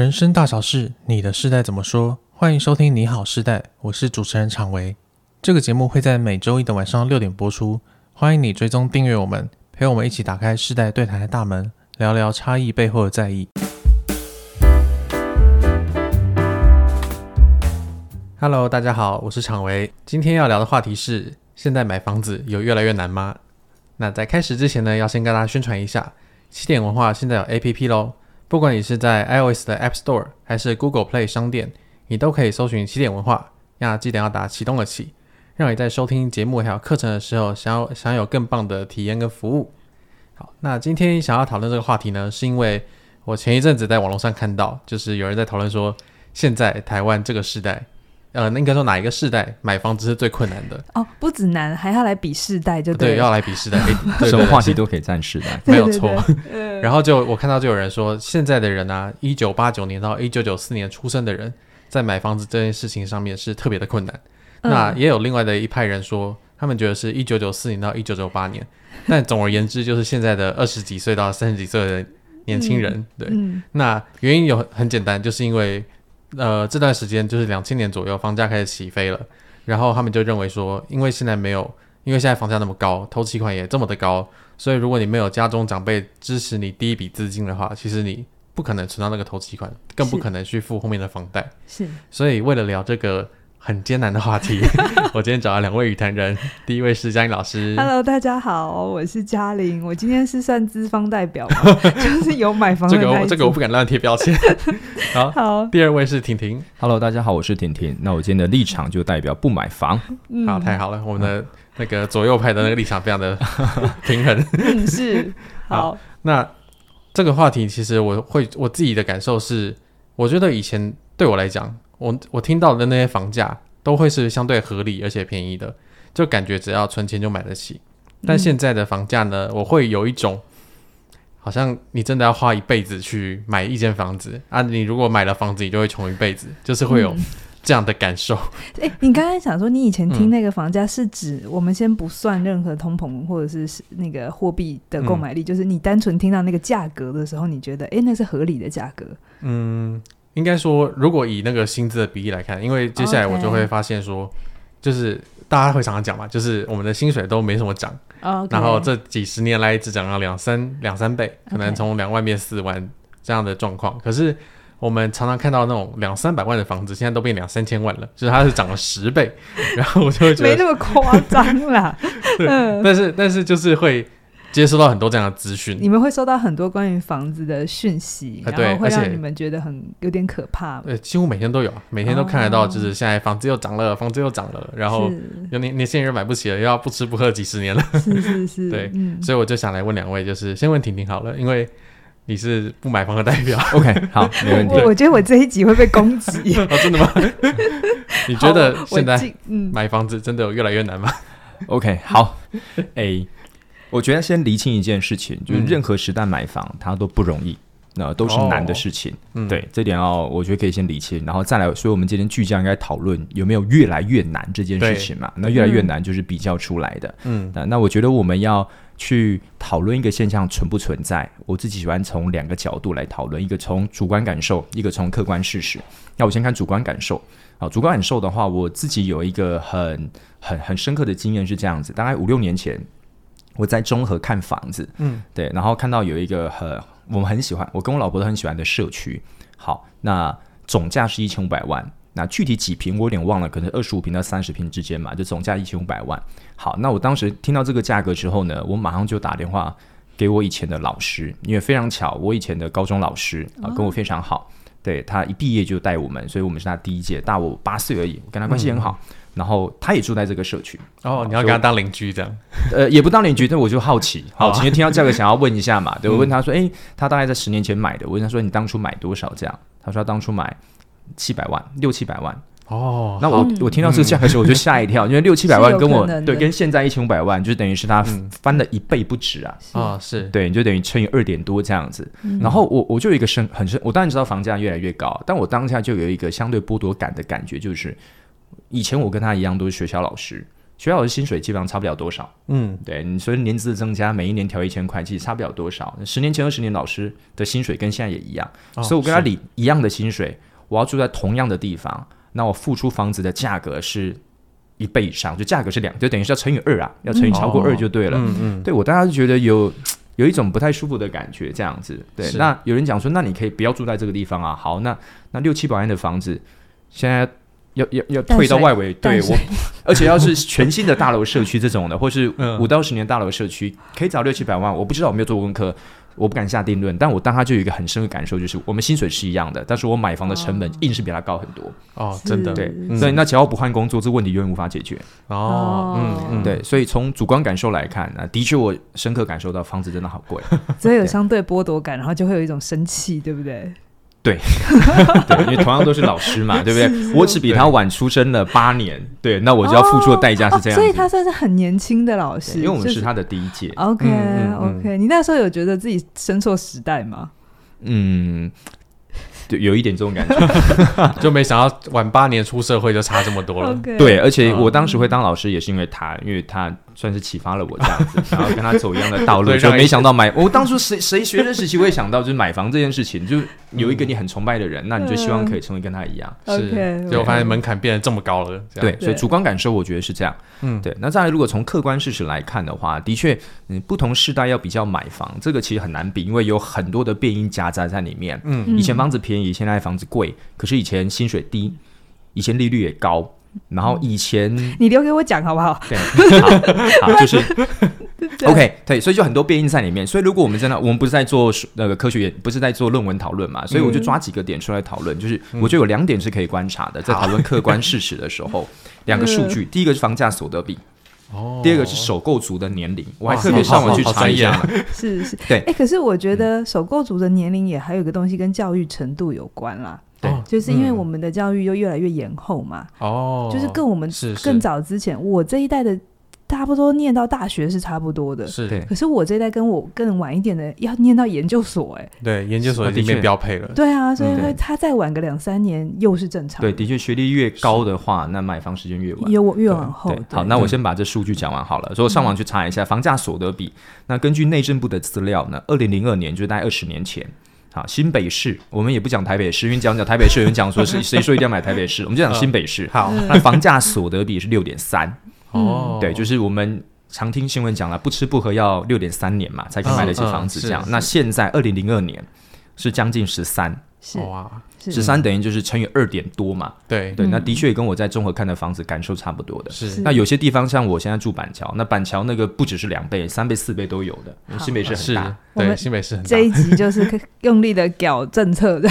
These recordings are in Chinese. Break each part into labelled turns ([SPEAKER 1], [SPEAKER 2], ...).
[SPEAKER 1] 人生大小事，你的世代怎么说？欢迎收听《你好世代》，我是主持人常维。这个节目会在每周一的晚上六点播出，欢迎你追踪订阅我们，陪我们一起打开世代对谈的大门，聊聊差异背后的在意。Hello，大家好，我是常维。今天要聊的话题是：现在买房子有越来越难吗？那在开始之前呢，要先跟大家宣传一下，起点文化现在有 APP 喽。不管你是在 iOS 的 App Store 还是 Google Play 商店，你都可以搜寻起点文化。那记得要打启动的启，让你在收听节目还有课程的时候，想要享有更棒的体验跟服务。好，那今天想要讨论这个话题呢，是因为我前一阵子在网络上看到，就是有人在讨论说，现在台湾这个时代。呃，那应该说哪一个世代买房子是最困难的？
[SPEAKER 2] 哦，不止难，还要来比世代就对，
[SPEAKER 1] 对，要来比世代，
[SPEAKER 3] 什么话题都可以占世代，
[SPEAKER 1] 没有错。然后就我看到就有人说，现在的人啊，一九八九年到一九九四年出生的人，在买房子这件事情上面是特别的困难。嗯、那也有另外的一派人说，他们觉得是一九九四年到一九九八年。但总而言之，就是现在的二十几岁到三十几岁的年轻人，嗯、对。嗯、那原因有很简单，就是因为。呃，这段时间就是两千年左右，房价开始起飞了，然后他们就认为说，因为现在没有，因为现在房价那么高，投期款也这么的高，所以如果你没有家中长辈支持你第一笔资金的话，其实你不可能存到那个投期款，更不可能去付后面的房贷。
[SPEAKER 2] 是，
[SPEAKER 1] 所以为了聊这个。很艰难的话题，我今天找了两位语谈人，第一位是嘉玲老师。
[SPEAKER 2] Hello，大家好，我是嘉玲，我今天是算资方代表，就是有买房的
[SPEAKER 1] 这个这个我不敢乱贴标签。好，好，第二位是婷婷。
[SPEAKER 3] Hello，大家好，我是婷婷。那我今天的立场就代表不买房。
[SPEAKER 2] 嗯、
[SPEAKER 1] 好，太好了，我们的那个左右派的那个立场非常的平衡。
[SPEAKER 2] 嗯，是。好，
[SPEAKER 1] 好，那这个话题其实我会我自己的感受是，我觉得以前对我来讲。我我听到的那些房价都会是相对合理而且便宜的，就感觉只要存钱就买得起。但现在的房价呢，我会有一种好像你真的要花一辈子去买一间房子啊！你如果买了房子，你就会穷一辈子，就是会有这样的感受。
[SPEAKER 2] 哎、嗯欸，你刚才想说，你以前听那个房价是指我们先不算任何通膨或者是那个货币的购买力，嗯、就是你单纯听到那个价格的时候，你觉得哎、欸，那是合理的价格？
[SPEAKER 1] 嗯。应该说，如果以那个薪资的比例来看，因为接下来我就会发现说，就是大家会常常讲嘛，就是我们的薪水都没什么涨.然后这几十年来一直涨了两三两三倍，可能从两万变四万这样的状况。可是我们常常看到那种两三百万的房子，现在都变两三千万了，就是它是涨了十倍，然后我就会觉得
[SPEAKER 2] 没那么夸张啦。
[SPEAKER 1] 对，但是但是就是会。接收到很多这样的资讯，
[SPEAKER 2] 你们会收到很多关于房子的讯息，然后会让你们觉得很有点可怕。
[SPEAKER 1] 对，几乎每天都有，每天都看得到，就是现在房子又涨了，哦、房子又涨了，然后有年年轻人买不起了，又要不吃不喝几十年了。
[SPEAKER 2] 是 是是，
[SPEAKER 1] 对，嗯、所以我就想来问两位，就是先问婷婷好了，因为你是不买房的代表。
[SPEAKER 3] OK，好，没问题。
[SPEAKER 2] 我我觉得我这一集会被攻击。
[SPEAKER 1] 哦，真的吗？你觉得现在买房子真的有越来越难吗
[SPEAKER 3] ？OK，好，A。我觉得先厘清一件事情，就是任何时代买房，嗯、它都不容易，那都是难的事情。哦、对，嗯、这点要我觉得可以先厘清，然后再来。所以我们今天聚焦应该讨论有没有越来越难这件事情嘛？那越来越难就是比较出来的。嗯，那我觉得我们要去讨论一个现象存不存在。我自己喜欢从两个角度来讨论，一个从主观感受，一个从客观事实。那我先看主观感受。啊，主观感受的话，我自己有一个很很很深刻的经验是这样子，大概五六年前。我在中和看房子，嗯，对，然后看到有一个很我们很喜欢，我跟我老婆都很喜欢的社区。好，那总价是一千五百万，那具体几平我有点忘了，可能二十五平到三十平之间嘛，就总价一千五百万。好，那我当时听到这个价格之后呢，我马上就打电话给我以前的老师，因为非常巧，我以前的高中老师啊跟我非常好，哦、对，他一毕业就带我们，所以我们是他第一届，大我八岁而已，我跟他关系很好。嗯然后他也住在这个社区
[SPEAKER 1] 哦，你要跟他当邻居这样？
[SPEAKER 3] 呃，也不当邻居，但我就好奇，好奇听到价格想要问一下嘛。对，我问他说：“哎，他大概在十年前买的。”我问他说：“你当初买多少？”这样，他说他当初买七百万，六七百万。哦，那我我听到这个价格的时候，我就吓一跳，因为六七百万跟我对跟现在一千五百万，就等于是他翻了一倍不止啊！
[SPEAKER 1] 啊，是
[SPEAKER 3] 对，你就等于乘以二点多这样子。然后我我就有一个深很深，我当然知道房价越来越高，但我当下就有一个相对剥夺感的感觉，就是。以前我跟他一样都是学校老师，学校老师薪水基本上差不了多少。
[SPEAKER 1] 嗯，
[SPEAKER 3] 对，你说年资的增加，每一年调一千块，其实差不了多少。十年前、二十年老师的薪水跟现在也一样，
[SPEAKER 1] 哦、
[SPEAKER 3] 所以我跟他领一样的薪水，我要住在同样的地方，那我付出房子的价格是一倍以上，就价格是两，就等于是要乘以二啊，要乘以超过二就对了。嗯嗯，对我大家就觉得有。有一种不太舒服的感觉，这样子。对，那有人讲说，那你可以不要住在这个地方啊。好，那那六七百万的房子，现在要要要退到外围，对我，而且要是全新的大楼社区这种的，或是五到十年大楼社区，可以找六七百万。我不知道，我没有做过功课。我不敢下定论，但我当他就有一个很深的感受，就是我们薪水是一样的，但是我买房的成本硬是比他高很多。
[SPEAKER 1] 哦，真的，
[SPEAKER 3] 对，所以那只要不换工作，这个问题永远无法解决。
[SPEAKER 1] 哦，嗯嗯，
[SPEAKER 3] 对，所以从主观感受来看，啊，的确我深刻感受到房子真的好贵，
[SPEAKER 2] 所以有相对剥夺感，然后就会有一种生气，对不对？
[SPEAKER 3] 对，对，因为同样都是老师嘛，对不对？是是我只比他晚出生了八年，对，那我就要付出的代价是这样、哦哦，
[SPEAKER 2] 所以他算是很年轻的老师，
[SPEAKER 3] 因为我们是他的第一届。
[SPEAKER 2] 就是、OK、嗯、OK，、嗯、你那时候有觉得自己生错时代吗？
[SPEAKER 3] 嗯。对有一点这种感觉，
[SPEAKER 1] 就没想到晚八年出社会就差这么多了。
[SPEAKER 2] Okay.
[SPEAKER 3] 对，而且我当时会当老师也是因为他，因为他算是启发了我这样子，然后跟他走一样的道路。就没想到买，我当初谁谁学生时期会想到就是买房这件事情，就有一个你很崇拜的人，那你就希望可以成为跟他一样。
[SPEAKER 1] 是，结果发现门槛变得这么高了。
[SPEAKER 3] 对，所以主观感受我觉得是这样。嗯，对。那再来，如果从客观事实来看的话，的确，嗯，不同世代要比较买房，这个其实很难比，因为有很多的变因夹杂在里面。嗯，以前房子便宜，现在房子贵，可是以前薪水低，以前利率也高，然后以前
[SPEAKER 2] 你留给我讲好不好？
[SPEAKER 3] 对，好，好，就是对 OK，对，所以就很多变因在里面。所以如果我们真的，我们不是在做那个科学研，不是在做论文讨论嘛，所以我就抓几个点出来讨论。就是我觉得有两点是可以观察的，在讨论客观事实的时候，两个数据，第一个是房价所得比。哦，第二个是首购族的年龄，我还特别上网去查一下。
[SPEAKER 2] 是是，
[SPEAKER 3] 对，
[SPEAKER 2] 哎，可是我觉得首购族的年龄也还有一个东西跟教育程度有关啦。对，就是因为我们的教育又越来越延后嘛。哦，就是跟我们更早之前，我这一代的。差不多念到大学是差不多的，
[SPEAKER 1] 是。
[SPEAKER 2] 可是我这一代跟我更晚一点的要念到研究所，哎，
[SPEAKER 1] 对，研究所已经被标配了。
[SPEAKER 2] 对啊，所以他再晚个两三年又是正常。
[SPEAKER 3] 对，的确，学历越高的话，那买房时间越晚，
[SPEAKER 2] 越越往后。
[SPEAKER 3] 好，那我先把这数据讲完好了。所以我上网去查一下房价所得比。那根据内政部的资料呢，二零零二年就是大概二十年前，好，新北市我们也不讲台北市，因为讲讲台北市有人讲说是 谁说一定要买台北市，我们就讲新北市。好，那房价所得比是六点三。哦，对，就是我们。常听新闻讲了，不吃不喝要六点三年嘛，才可以买得起房子。这样，那现在二零零二年是将近十三，
[SPEAKER 1] 哇，
[SPEAKER 3] 十三等于就是乘以二点多嘛。
[SPEAKER 1] 对
[SPEAKER 3] 对，那的确跟我在综合看的房子感受差不多的。是，那有些地方像我现在住板桥，那板桥那个不只是两倍、三倍、四倍都有的。新北市很大，
[SPEAKER 1] 对，新北市很大。
[SPEAKER 2] 这一集就是用力的搞政策的。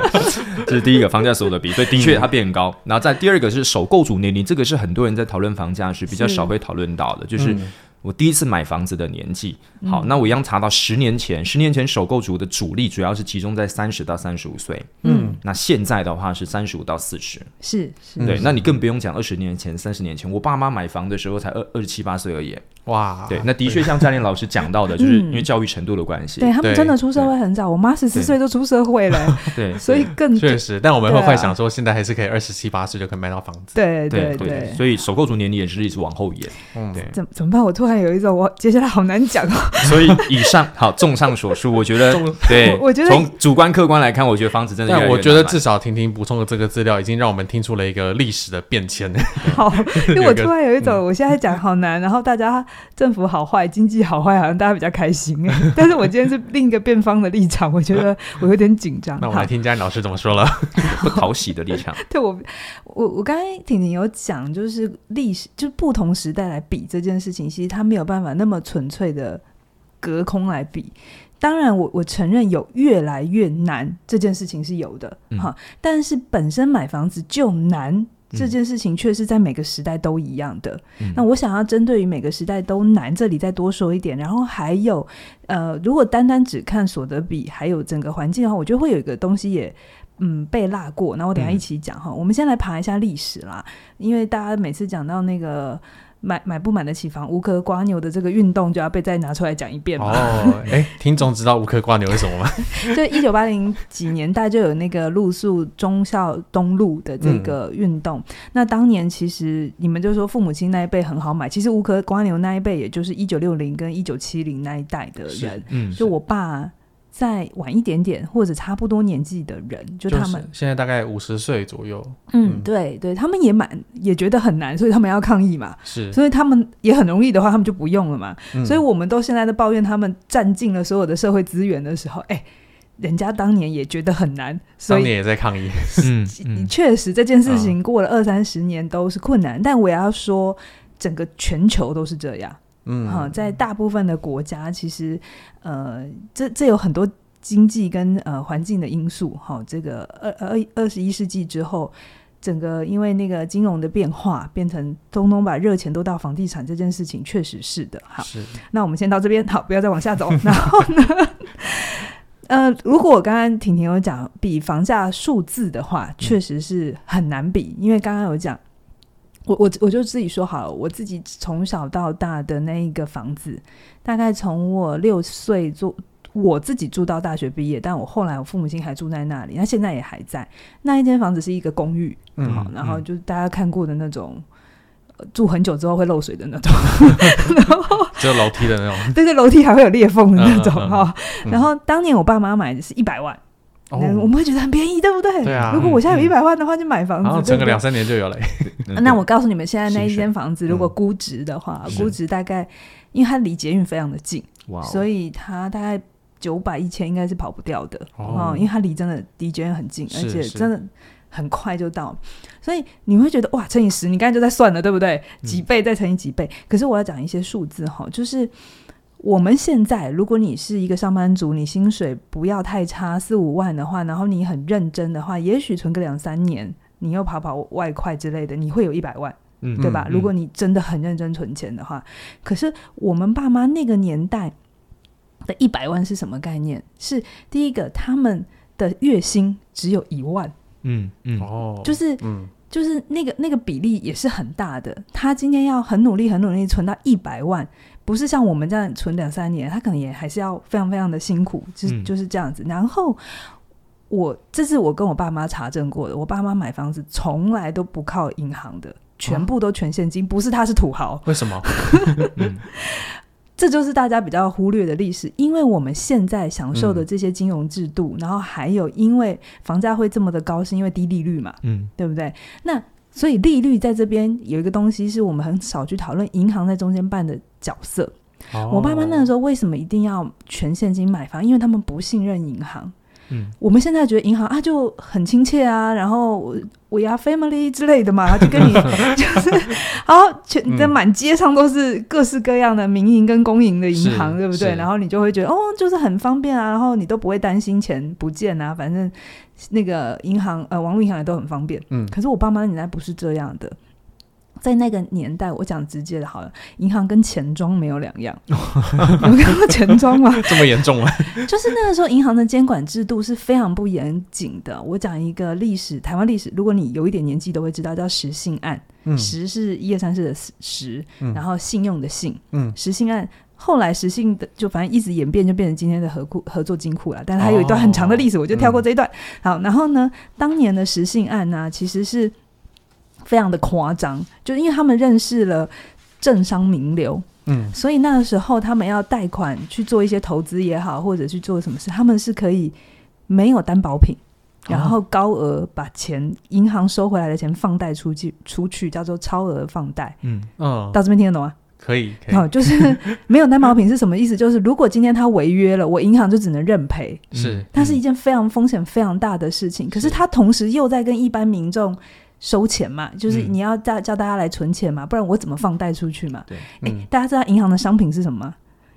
[SPEAKER 3] 这是第一个房价所有的比，所以的确它变高。然后在第二个是首购族年龄，这个是很多人在讨论房价时比较少会讨论到的，就是。我第一次买房子的年纪，好，那我一样查到十年前，十年前首购族的主力主要是集中在三十到三十五岁，嗯，那现在的话是三十五到四十，
[SPEAKER 2] 是，是，
[SPEAKER 3] 对，那你更不用讲二十年前、三十年前，我爸妈买房的时候才二二十七八岁而已，哇，对，那的确像嘉玲老师讲到的，就是因为教育程度的关系，
[SPEAKER 2] 对他们真的出社会很早，我妈十四岁就出社会了，
[SPEAKER 3] 对，
[SPEAKER 2] 所以更
[SPEAKER 1] 确实，但我们会幻想说，现在还是可以二十七八岁就可以买到房子，
[SPEAKER 2] 对对。对，
[SPEAKER 3] 所以首购族年龄也是一直往后延，嗯，对，
[SPEAKER 2] 怎怎么办？我突然。有一种我接下来好难讲哦，
[SPEAKER 3] 所以以上好，综上所述，我觉得对，
[SPEAKER 2] 我觉得
[SPEAKER 3] 从主观客观来看，我觉得房子真的越来越。
[SPEAKER 1] 但我觉得至少婷婷补充的这个资料，已经让我们听出了一个历史的变迁。
[SPEAKER 2] 好，因为我突然有一种，我现在讲好难，然后大家政府好坏，经济好坏，好像大家比较开心哎。但是我今天是另一个辩方的立场，我觉得我有点紧张。
[SPEAKER 1] 那我来听嘉玲老师怎么说了，
[SPEAKER 3] 不讨喜的立场。
[SPEAKER 2] 对我，我我刚才婷婷有讲，就是历史，就是不同时代来比这件事情，其实他没有办法那么纯粹的隔空来比。当然我，我我承认有越来越难这件事情是有的哈、嗯，但是本身买房子就难这件事情，却是在每个时代都一样的。嗯、那我想要针对于每个时代都难，这里再多说一点。然后还有，呃，如果单单只看所得比，还有整个环境的话，我觉得会有一个东西也。嗯，被落过。那我等一下一起讲哈。嗯、我们先来爬一下历史啦，因为大家每次讲到那个买买不买得起房，无壳瓜牛的这个运动就要被再拿出来讲一遍嘛。
[SPEAKER 1] 哦，哎，听众知道无壳瓜牛是什么吗？
[SPEAKER 2] 就一九八零几年代就有那个露宿忠孝东路的这个运动。嗯、那当年其实你们就说父母亲那一辈很好买，其实无壳瓜牛那一辈也就是一九六零跟一九七零那一代的人。嗯，就我爸。再晚一点点或者差不多年纪的人，就他们
[SPEAKER 1] 现在大概五十岁左右。
[SPEAKER 2] 嗯，嗯对对，他们也蛮也觉得很难，所以他们要抗议嘛。
[SPEAKER 1] 是，
[SPEAKER 2] 所以他们也很容易的话，他们就不用了嘛。嗯、所以我们都现在在抱怨他们占尽了所有的社会资源的时候，哎，人家当年也觉得很难，所以
[SPEAKER 1] 当年也在抗议。嗯，
[SPEAKER 2] 嗯确实这件事情过了二三十年都是困难，嗯、但我也要说，整个全球都是这样。嗯，哈，在大部分的国家，其实，呃，这这有很多经济跟呃环境的因素，哈，这个二二二十一世纪之后，整个因为那个金融的变化，变成通通把热钱都到房地产这件事情，确实是的，哈。是。那我们先到这边，好，不要再往下走。然后呢，呃，如果我刚刚婷婷有讲比房价数字的话，确实是很难比，因为刚刚有讲。我我我就自己说好了，我自己从小到大的那一个房子，大概从我六岁住，我自己住到大学毕业，但我后来我父母亲还住在那里，那现在也还在。那一间房子是一个公寓，嗯，好，然后就是大家看过的那种，住很久之后会漏水的那种，然后
[SPEAKER 1] 只有楼梯的那种，
[SPEAKER 2] 对对，楼梯还会有裂缝的那种哈。然后当年我爸妈买的是一百万。哦、我们会觉得很便宜，对不对？
[SPEAKER 1] 对啊。
[SPEAKER 2] 如果我现在有一百万的话，就买房子，然后
[SPEAKER 1] 整个两三年就有了。
[SPEAKER 2] 那我告诉你们，现在那一间房子，如果估值的话，嗯、估值大概，因为它离捷运非常的近，哇所以它大概九百一千应该是跑不掉的哦、嗯。因为它离真的离捷运很近，而且真的很快就到，所以你会觉得哇，乘以十，你刚才就在算了，对不对？几倍再乘以几倍。嗯、可是我要讲一些数字哈，就是。我们现在，如果你是一个上班族，你薪水不要太差，四五万的话，然后你很认真的话，也许存个两三年，你又跑跑外快之类的，你会有一百万，嗯，对吧？嗯，如果你真的很认真存钱的话，可是我们爸妈那个年代的一百万是什么概念？是第一个，他们的月薪只有一万，嗯嗯，哦，就是，嗯，就是那个那个比例也是很大的。他今天要很努力、很努力存到一百万。不是像我们这样存两三年，他可能也还是要非常非常的辛苦，就是就是这样子。嗯、然后我这是我跟我爸妈查证过的，我爸妈买房子从来都不靠银行的，全部都全现金。啊、不是他是土豪，
[SPEAKER 1] 为什么？
[SPEAKER 2] 这就是大家比较忽略的历史。因为我们现在享受的这些金融制度，嗯、然后还有因为房价会这么的高，是因为低利率嘛，嗯，对不对？那所以利率在这边有一个东西是我们很少去讨论，银行在中间办的角色。哦、我爸妈那个时候为什么一定要全现金买房？因为他们不信任银行。嗯，我们现在觉得银行啊就很亲切啊，然后 we are family 之类的嘛，就跟你 就是，然后全在满街上都是各式各样的民营跟公营的银行，对不对？然后你就会觉得哦，就是很方便啊，然后你都不会担心钱不见啊，反正那个银行呃网络银行也都很方便。嗯，可是我爸妈年代不是这样的。在那个年代，我讲直接的好了，银行跟钱庄没有两样。有看过钱庄吗？
[SPEAKER 1] 这么严重啊？
[SPEAKER 2] 就是那个时候，银行的监管制度是非常不严谨的。我讲一个历史，台湾历史，如果你有一点年纪，都会知道，叫实信案。嗯，十是一二三四的实，嗯、然后信用的信。嗯，实信案后来实信的就反正一直演变，就变成今天的合库合作金库了。但是它有一段很长的历史，哦、我就跳过这一段。嗯、好，然后呢，当年的实信案呢、啊，其实是。非常的夸张，就是因为他们认识了政商名流，嗯，所以那个时候他们要贷款去做一些投资也好，或者去做什么事，他们是可以没有担保品，然后高额把钱银行收回来的钱放贷出去，出去叫做超额放贷，嗯嗯，到这边听得懂吗？
[SPEAKER 1] 可以，可以，
[SPEAKER 2] 好，就是 没有担保品是什么意思？就是如果今天他违约了，我银行就只能认赔，是，它是一件非常风险非常大的事情，可是他同时又在跟一般民众。收钱嘛，就是你要叫叫大家来存钱嘛，嗯、不然我怎么放贷出去嘛？对，嗯欸、大家知道银行的商品是什么吗？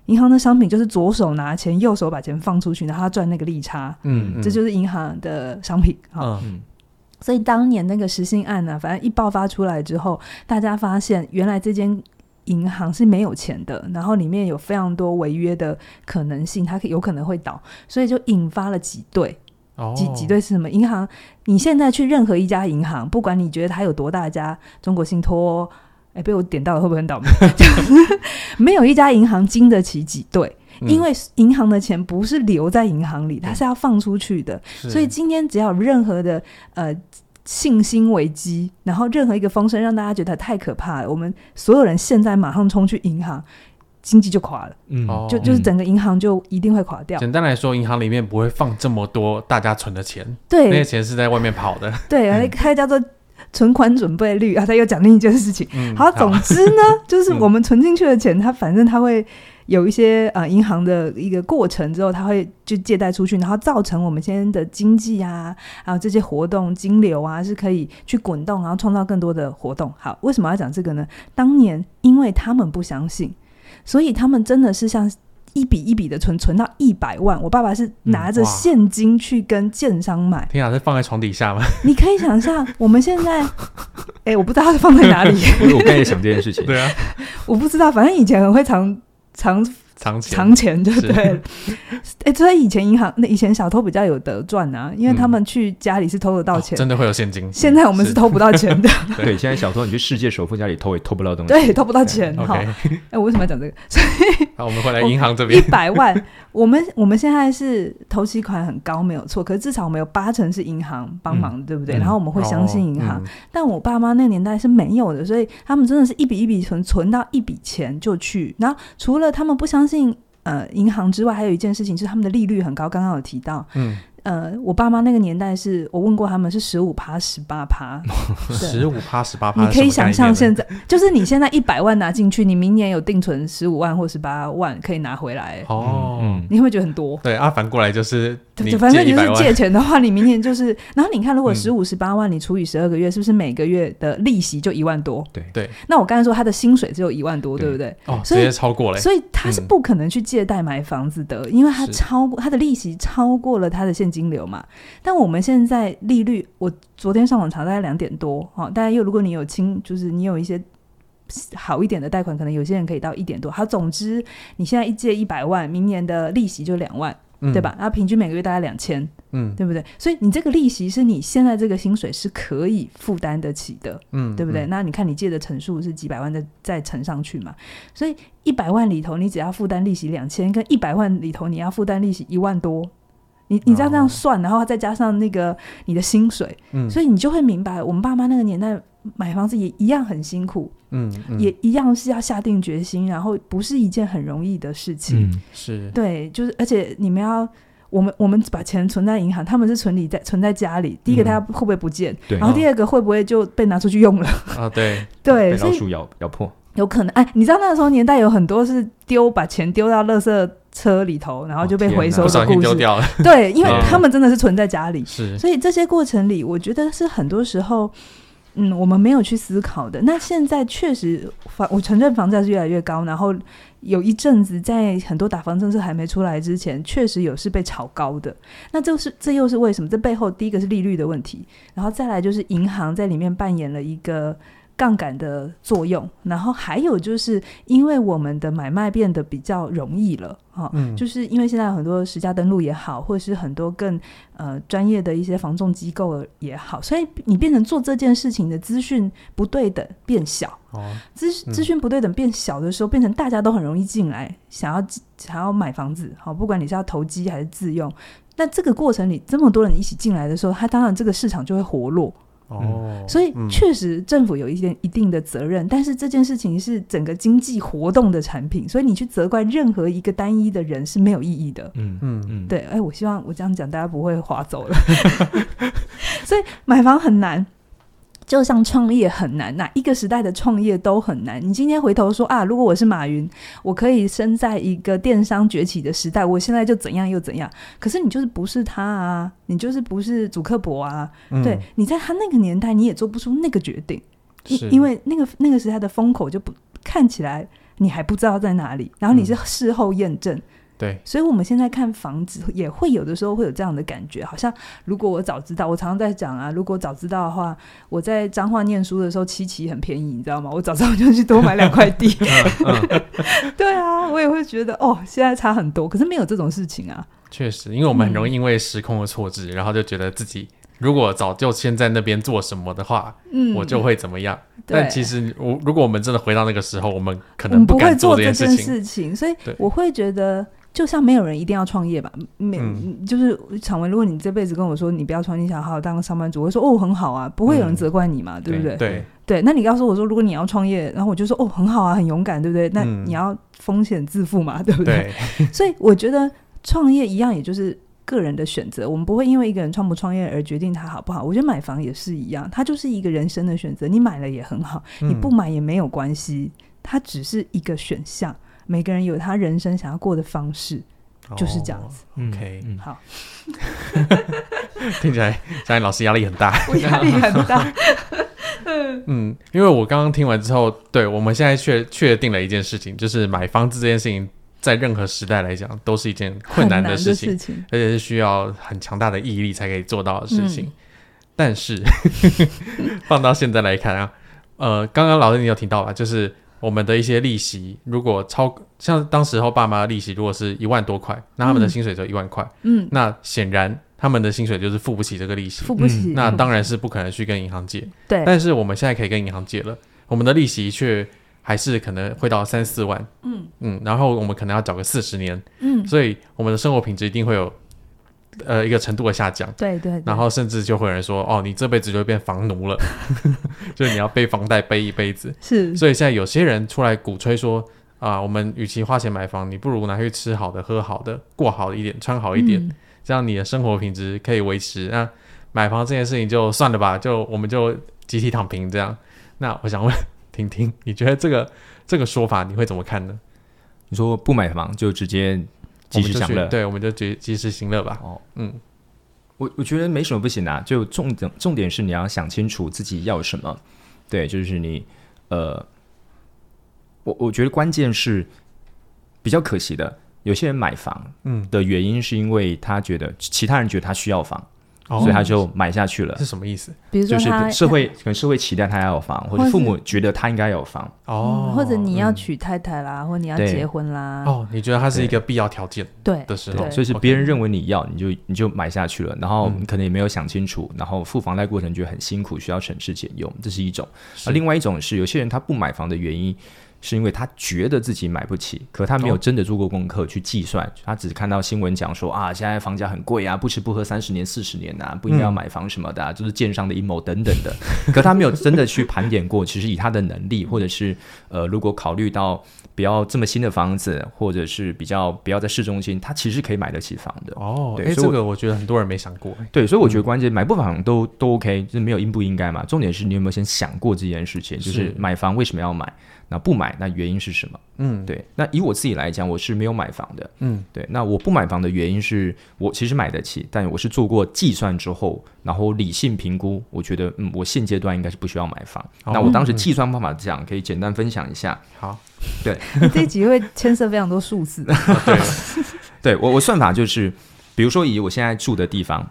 [SPEAKER 2] 银行的商品就是左手拿钱，右手把钱放出去，然后他赚那个利差。嗯，嗯这就是银行的商品。好，嗯、所以当年那个实信案呢、啊，反正一爆发出来之后，大家发现原来这间银行是没有钱的，然后里面有非常多违约的可能性，它有可能会倒，所以就引发了挤兑。挤挤兑是什么？银行，你现在去任何一家银行，不管你觉得它有多大家，中国信托、哎，被我点到了，会不会很倒霉？没有一家银行经得起挤兑，嗯、因为银行的钱不是留在银行里，它是要放出去的。嗯、所以今天只要任何的呃信心危机，然后任何一个风声让大家觉得太可怕了，我们所有人现在马上冲去银行，经济就垮了。嗯，就就是整个银行就一定会垮掉。
[SPEAKER 1] 简单来说，银行里面不会放这么多大家存的钱，
[SPEAKER 2] 对，
[SPEAKER 1] 那些钱是在外面跑的。
[SPEAKER 2] 对，而它叫做。存款准备率啊，他又讲另一件事情。嗯、好，总之呢，就是我们存进去的钱，它反正它会有一些呃银行的一个过程之后，他会就借贷出去，然后造成我们现在的经济啊，还有这些活动金流啊，是可以去滚动，然后创造更多的活动。好，为什么要讲这个呢？当年因为他们不相信，所以他们真的是像。一笔一笔的存，存到一百万。我爸爸是拿着现金去跟建商买。
[SPEAKER 1] 天啊，是放在床底下吗？
[SPEAKER 2] 你可以想象，我们现在，哎、欸，我不知道是放在哪里。
[SPEAKER 3] 因 为我刚才也想这件事情。
[SPEAKER 1] 对啊，
[SPEAKER 2] 我不知道，反正以前很会藏藏。
[SPEAKER 1] 藏钱，
[SPEAKER 2] 藏钱就对了。哎欸，所以以前银行那以前小偷比较有得赚啊，因为他们去家里是偷得到钱，
[SPEAKER 1] 嗯哦，真的会有现金。
[SPEAKER 2] 现在我们是偷不到钱的。
[SPEAKER 3] 对，现在小偷你去世界首富家里偷也偷不到东西。
[SPEAKER 2] 对，偷不到钱。好，哎，我为什么要讲这个？所以，
[SPEAKER 1] 好，我们回来银行这边，
[SPEAKER 2] 一百万，我们我们现在是投期款很高，没有错。可是至少我们有八成是银行帮忙，嗯、对不对？然后我们会相信银行。但我爸妈那个年代是没有的，所以他们真的是一笔一笔存，存到一笔钱就去。然后除了他们不相信。呃，银行之外还有一件事情，就是他们的利率很高。刚刚有提到，嗯。呃，我爸妈那个年代是我问过他们是十五趴十八趴，
[SPEAKER 1] 十五趴十八趴。
[SPEAKER 2] 你可以想象现在就是你现在一百万拿进去，你明年有定存十五万或十八万可以拿回来哦。你会觉得很多？
[SPEAKER 1] 对，啊，凡过来就是，
[SPEAKER 2] 反正就是借钱的话，你明年就是，然后你看，如果十五十八万，你除以十二个月，是不是每个月的利息就一万多？
[SPEAKER 3] 对对。
[SPEAKER 2] 那我刚才说他的薪水只有一万多，对不对？
[SPEAKER 1] 哦，直接超过了。
[SPEAKER 2] 所以他是不可能去借贷买房子的，因为他超过他的利息超过了他的现金。金流嘛，但我们现在利率，我昨天上网查大概两点多，哈，大家又如果你有清，就是你有一些好一点的贷款，可能有些人可以到一点多。好，总之你现在一借一百万，明年的利息就两万，嗯、对吧？然后平均每个月大概两千，嗯，对不对？所以你这个利息是你现在这个薪水是可以负担得起的，嗯，对不对？嗯、那你看你借的乘数是几百万的再乘上去嘛，所以一百万里头你只要负担利息两千，跟一百万里头你要负担利息一万多。你你这样这样算，然后再加上那个你的薪水，嗯，所以你就会明白，我们爸妈那个年代买房子也一样很辛苦，嗯，嗯。也一样是要下定决心，然后不是一件很容易的事情，
[SPEAKER 1] 嗯，是。
[SPEAKER 2] 对，就是而且你们要，我们我们把钱存在银行，他们是存你在存在家里，第一个他会不会不见，对，然后第二个会不会就被拿出去用了
[SPEAKER 1] 啊？对。
[SPEAKER 2] 对，
[SPEAKER 3] 被老鼠咬咬破，
[SPEAKER 2] 有可能，哎，你知道那个时候年代有很多是丢把钱丢到垃圾车里头，然后就被回收的故事。
[SPEAKER 1] 掉了。
[SPEAKER 2] 对，因为他们真的是存在家里，
[SPEAKER 1] 是。
[SPEAKER 2] 所以这些过程里，我觉得是很多时候，嗯，我们没有去思考的。那现在确实房，我承认房价是越来越高。然后有一阵子，在很多打房政策还没出来之前，确实有是被炒高的。那这是这又是为什么？这背后第一个是利率的问题，然后再来就是银行在里面扮演了一个。杠杆的作用，然后还有就是因为我们的买卖变得比较容易了，哈、嗯，就是因为现在很多实价登录也好，或者是很多更呃专业的一些防重机构也好，所以你变成做这件事情的资讯不对等变小，哦，资资讯不对等变小的时候，变成大家都很容易进来，想要想要买房子，好，不管你是要投机还是自用，那这个过程里这么多人一起进来的时候，它当然这个市场就会活络。哦，嗯、所以确实政府有一些一定的责任，嗯、但是这件事情是整个经济活动的产品，所以你去责怪任何一个单一的人是没有意义的。嗯嗯嗯，对，哎，我希望我这样讲大家不会划走了。所以买房很难。就像创业很难，哪一个时代的创业都很难。你今天回头说啊，如果我是马云，我可以生在一个电商崛起的时代，我现在就怎样又怎样。可是你就是不是他啊，你就是不是祖克伯啊。嗯、对，你在他那个年代，你也做不出那个决定，因为那个那个时代的风口就不看起来，你还不知道在哪里，然后你是事后验证。嗯
[SPEAKER 1] 对，
[SPEAKER 2] 所以我们现在看房子也会有的时候会有这样的感觉，好像如果我早知道，我常常在讲啊，如果早知道的话，我在彰化念书的时候，七期很便宜，你知道吗？我早知道就去多买两块地。对啊，我也会觉得哦，现在差很多，可是没有这种事情啊。
[SPEAKER 1] 确实，因为我们很容易因为时空的错置，嗯、然后就觉得自己如果早就先在那边做什么的话，嗯，我就会怎么样。但其实我如果我们真的回到那个时候，我们可能不敢做这件事情。
[SPEAKER 2] 事情所以我会觉得。就像没有人一定要创业吧，没、嗯、就是常文，如果你这辈子跟我说你不要创业，你想好好当个上班族，我会说哦很好啊，不会有人责怪你嘛，嗯、对不对？
[SPEAKER 1] 对
[SPEAKER 2] 对，那你告诉我说，如果你要创业，然后我就说哦很好啊，很勇敢，对不对？那你要风险自负嘛，对不对？对 所以我觉得创业一样，也就是个人的选择，我们不会因为一个人创不创业而决定他好不好。我觉得买房也是一样，它就是一个人生的选择，你买了也很好，你不买也没有关系，它只是一个选项。每个人有他人生想要过的方式。就是这样子。
[SPEAKER 1] Oh, OK，
[SPEAKER 2] 嗯，好。
[SPEAKER 1] 听起来佳颖老师压力很大。
[SPEAKER 2] 我压力很大。
[SPEAKER 1] 嗯，因为我刚刚听完之后，对，我们现在确确定了一件事情，就是买房子这件事情，在任何时代来讲，都是一件困难的事情，
[SPEAKER 2] 事情
[SPEAKER 1] 而且是需要很强大的毅力才可以做到的事情。嗯、但是 放到现在来看啊，呃，刚刚老师你有听到吧？就是。我们的一些利息，如果超像当时候爸妈的利息，如果是一万多块，那他们的薪水就一万块。嗯，那显然他们的薪水就是付不起这个利息，
[SPEAKER 2] 付不起。
[SPEAKER 1] 那当然是不可能去跟银行借。
[SPEAKER 2] 对，
[SPEAKER 1] 但是我们现在可以跟银行借了，我们的利息却还是可能会到三四万。嗯嗯，然后我们可能要找个四十年。嗯，所以我们的生活品质一定会有。呃，一个程度的下降，
[SPEAKER 2] 对，对对，
[SPEAKER 1] 然后甚至就会有人说，哦，你这辈子就会变房奴了，就是你要背房贷背一辈子。
[SPEAKER 2] 是，
[SPEAKER 1] 所以现在有些人出来鼓吹说，啊，我们与其花钱买房，你不如拿去吃好的、喝好的、过好一点、穿好一点，嗯、这样你的生活品质可以维持。那买房这件事情就算了吧，就我们就集体躺平这样。那我想问婷婷，你觉得这个这个说法你会怎么看呢？
[SPEAKER 3] 你说不买房就直接。及时享乐，
[SPEAKER 1] 对，我们就及及时行乐吧。
[SPEAKER 3] 哦，嗯，我我觉得没什么不行啊，就重点重点是你要想清楚自己要什么。对，就是你，呃，我我觉得关键是比较可惜的，有些人买房，嗯，的原因是因为他觉得其他人觉得他需要房。哦、所以他就买下去了，
[SPEAKER 1] 是什么意思？
[SPEAKER 2] 比如说，
[SPEAKER 3] 就是社会可能社会期待他要有房，或者父母觉得他应该有房
[SPEAKER 2] 哦、嗯，或者你要娶太太啦，嗯、或者你要结婚啦。
[SPEAKER 1] 哦，你觉得他是一个必要条件？
[SPEAKER 2] 对
[SPEAKER 1] 的时候，
[SPEAKER 3] 所以是别人认为你要，你就你就买下去了，然后你可能也没有想清楚，然后付房贷过程觉得很辛苦，需要省吃俭用，这是一种。而另外一种是，有些人他不买房的原因。是因为他觉得自己买不起，可他没有真的做过功课去计算，哦、他只看到新闻讲说啊，现在房价很贵啊，不吃不喝三十年、四十年啊，不应该要买房什么的、啊，嗯、就是建商的阴谋等等的。可他没有真的去盘点过，其实以他的能力，或者是呃，如果考虑到比较这么新的房子，或者是比较不要在市中心，他其实可以买得起房的。
[SPEAKER 1] 哦，对，这个我觉得很多人没想过。
[SPEAKER 3] 对，所以我觉得关键、嗯、买不房都都 OK，就是没有应不应该嘛。重点是你有没有先想过这件事情，就是买房为什么要买？那不买，那原因是什么？嗯，对。那以我自己来讲，我是没有买房的。嗯，对。那我不买房的原因是我其实买得起，但我是做过计算之后，然后理性评估，我觉得嗯，我现阶段应该是不需要买房。哦、那我当时计算方法这样，可以简单分享一下。
[SPEAKER 1] 好，
[SPEAKER 3] 对。
[SPEAKER 2] 这一集会牵涉非常多数字。
[SPEAKER 3] 对，对我我算法就是，比如说以我现在住的地方，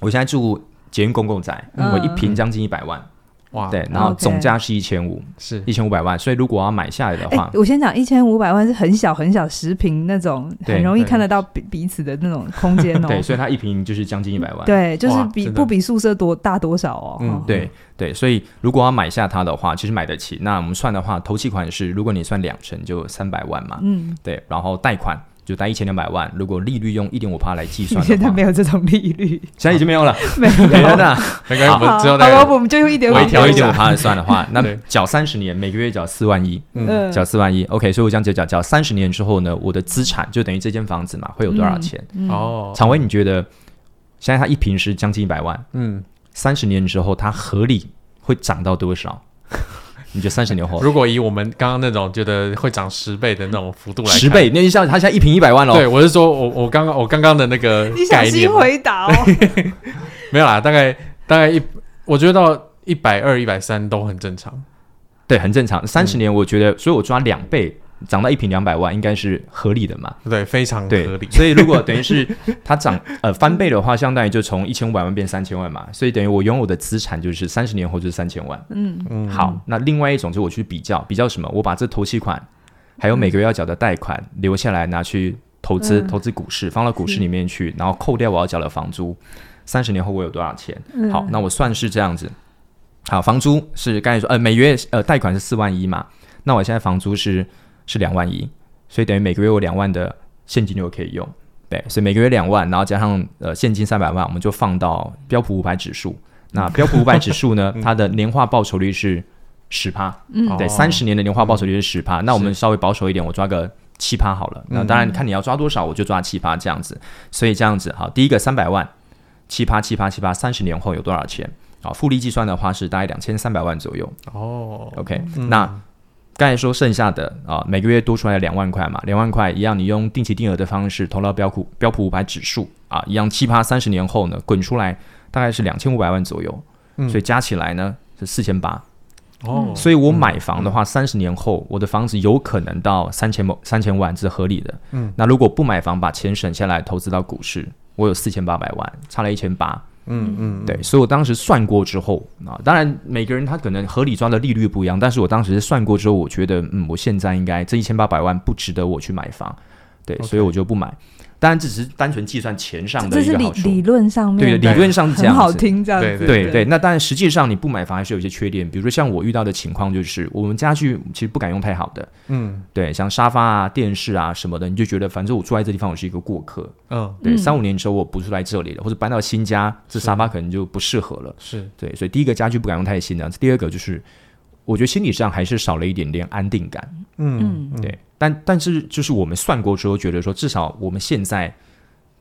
[SPEAKER 3] 我现在住捷运公共宅，嗯、我一平将近一百万。哇，对，然后总价是一千五，是一千五百万，所以如果要买下来的话，
[SPEAKER 2] 我先讲一千五百万是很小很小十平那种，很容易看得到彼彼此的那种空间哦。
[SPEAKER 3] 对，所以它一平就是将近一百万。
[SPEAKER 2] 对，就是比不比宿舍多大多少哦。
[SPEAKER 3] 嗯，对对，所以如果要买下它的话，其实买得起。那我们算的话，头期款是如果你算两成就三百万嘛。嗯，对，然后贷款。就贷一千两百万，如果利率用一点五趴来计算的话，
[SPEAKER 2] 现在没有这种利率，
[SPEAKER 3] 现在已经没有了，
[SPEAKER 2] 没有。
[SPEAKER 3] 的。
[SPEAKER 1] 好，
[SPEAKER 2] 好，我们就用一点五，
[SPEAKER 3] 调一点五趴来算的话，那缴三十年，每个月缴四万一，嗯，缴四万一，OK，所以我这样讲，缴三十年之后呢，我的资产就等于这间房子嘛，会有多少钱？哦，常威，你觉得现在它一平是将近一百万，嗯，三十年之后它合理会涨到多少？你觉得三十年后，
[SPEAKER 1] 如果以我们刚刚那种觉得会涨十倍的那种幅度来，
[SPEAKER 3] 十倍，那就像他现在一瓶一百万了。
[SPEAKER 1] 对，我是说我我刚刚我刚刚的那个概念
[SPEAKER 2] 回答哦，
[SPEAKER 1] 没有啦，大概大概一，我觉得到一百二、一百三都很正常，
[SPEAKER 3] 对，很正常。三十年，我觉得，所以我抓两倍。涨到一瓶两百万，应该是合理的嘛？
[SPEAKER 1] 对，非常合理。
[SPEAKER 3] 所以如果等于是 它涨呃翻倍的话，相当于就从一千五百万变三千万嘛。所以等于我拥有的资产就是三十年后就是三千万。嗯嗯。好，那另外一种就我去比较，比较什么？我把这头期款还有每个月要缴的贷款留下来拿去。投资、
[SPEAKER 2] 嗯、
[SPEAKER 3] 投资股市，放到股市里面去，然后扣掉我要缴的房租，三十年后我有多少钱？
[SPEAKER 2] 嗯、
[SPEAKER 3] 好，那我算是这样子。好，房租是刚才说，呃，每月呃贷款是四万一嘛，那我现在房租是是两万一，所以等于每个月有两万的现金流可以用。对，所以每个月两万，然后加上呃现金三百万，我们就放到标普五百指数。那标普五百指数呢，它的年化报酬率是十趴，
[SPEAKER 2] 嗯，
[SPEAKER 3] 对，三十年的年化报酬率是十趴。那我们稍微保守一点，我抓个七趴好了。那当然看你要抓多少，我就抓七趴这样子。所以这样子好，第一个三百万，七趴七趴七趴，三十年后有多少钱？啊，复利计算的话是大概两千三百万左右。
[SPEAKER 1] 哦
[SPEAKER 3] ，OK，那。刚才说剩下的啊，每个月多出来两万块嘛，两万块一样，你用定期定额的方式投到标普标普五百指数啊，一样七八，三十年后呢，滚出来大概是两千五百万左右，嗯、所以加起来呢是四千八。哦，所以我买房的话，三十、嗯、年后我的房子有可能到三千某三千万，这是合理的。嗯，那如果不买房，把钱省下来投资到股市，我有四千八百万，差了一千八。嗯嗯，对，所以我当时算过之后啊，当然每个人他可能合理抓的利率不一样，但是我当时算过之后，我觉得嗯，我现在应该这一千八百万不值得我去买房，对.所以我就不买。当然，只是单纯计算钱上的一个好处。
[SPEAKER 2] 这是理理论上面，
[SPEAKER 3] 对，理论上是这样子，
[SPEAKER 2] 很好听这样子。
[SPEAKER 3] 对对对，对。那当然，实际上你不买房还是有一些缺点，比如说像我遇到的情况，就是我们家具其实不敢用太好的。嗯，对，像沙发啊、电视啊什么的，你就觉得反正我住在这地方，我是一个过客。嗯，对，三五年之后我不住在这里了，或者搬到新家，这沙发可能就不适合了。是对，所以第一个家具不敢用太新的，第二个就是我觉得心理上还是少了一点点安定感。嗯，对。但但是就是我们算过之后，觉得说至少我们现在。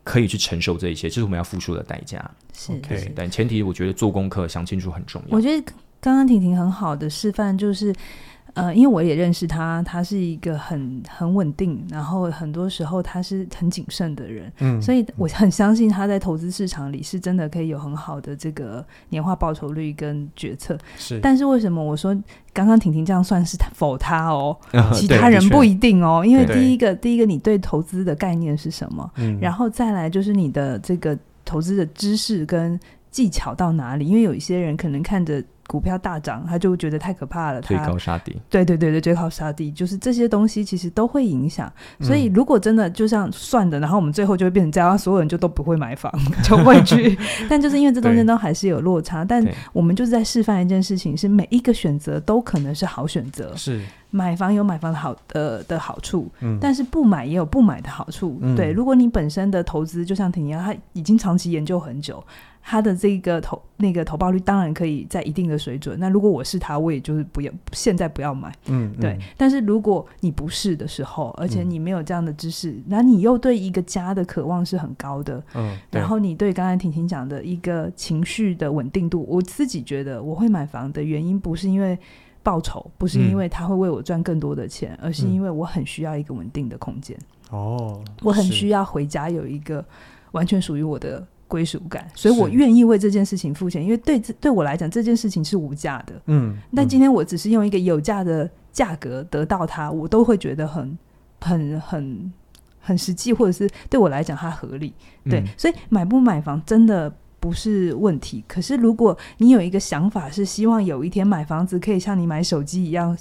[SPEAKER 3] 可以去承受这一些，这是我们要付出的代价。
[SPEAKER 2] 是
[SPEAKER 3] 但前提我觉得做功课想清楚很重要。
[SPEAKER 2] 我觉得刚刚婷婷很好的示范就是。呃，因为我也认识他，他是一个很很稳定，然后很多时候他是很谨慎的人，嗯，所以我很相信他在投资市场里是真的可以有很好的这个年化报酬率跟决策。是，但是为什么我说刚刚婷婷这样算是否他哦，呃、其他人不一定哦，因为第一个第一个你对投资的概念是什么？嗯，然后再来就是你的这个投资的知识跟技巧到哪里？因为有一些人可能看着。股票大涨，他就觉得太可怕了。
[SPEAKER 3] 追高杀低，
[SPEAKER 2] 对对对对，追高杀低，就是这些东西其实都会影响。所以如果真的就像算的，然后我们最后就会变成这样，所有人就都不会买房，就会去。但就是因为这中间都还是有落差，但我们就是在示范一件事情：是每一个选择都可能是好选择。是买房有买房的好呃的好处，嗯，但是不买也有不买的好处。对，如果你本身的投资就像婷婷，他已经长期研究很久。他的这个投那个投报率当然可以在一定的水准。那如果我是他，我也就是不要现在不要买。嗯，对。嗯、但是如果你不是的时候，而且你没有这样的知识，那、嗯、你又对一个家的渴望是很高的。嗯。然后你对刚才婷婷讲的一个情绪的稳定度，我自己觉得我会买房的原因不是因为报酬，不是因为他会为我赚更多的钱，嗯、而是因为我很需要一个稳定的空间。哦。我很需要回家有一个完全属于我的。归属感，所以我愿意为这件事情付钱，因为对对我来讲，这件事情是无价的。嗯，但今天我只是用一个有价的价格得到它，我都会觉得很、很、很、很实际，或者是对我来讲它合理。对，嗯、所以买不买房真的不是问题。可是如果你有一个想法，是希望有一天买房子可以像你买手机一样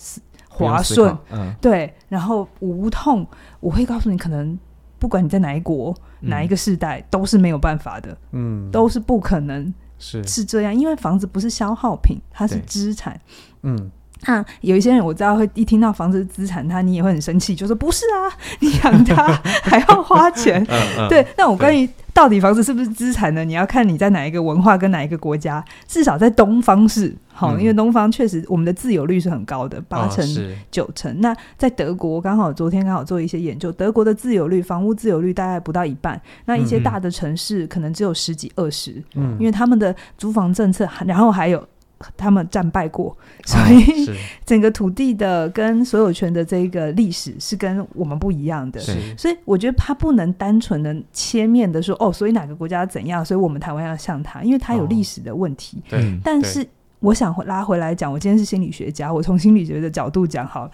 [SPEAKER 2] 划顺，嗯，对，然后无痛，我会告诉你，可能不管你在哪一国。哪一个世代都是没有办法的，嗯，都是不可能是。是这样，因为房子不是消耗品，它是资产，嗯，那有一些人我知道会一听到房子资产，他你也会很生气，就说不是啊，你养它 还要花钱，对，那我关于。到底房子是不是资产呢？你要看你在哪一个文化跟哪一个国家。至少在东方是好，嗯、因为东方确实我们的自有率是很高的，八成、九成。哦、那在德国，刚好昨天刚好做一些研究，德国的自有率，房屋自有率大概不到一半。那一些大的城市可能只有十几、二十。嗯，因为他们的租房政策，然后还有。他们战败过，所以 整个土地的跟所有权的这个历史是跟我们不一样的。所以我觉得他不能单纯的切面的说哦，所以哪个国家怎样，所以我们台湾要像他，因为他有历史的问题。对，但是我想拉回来讲，我今天是心理学家，我从心理学的角度讲好了。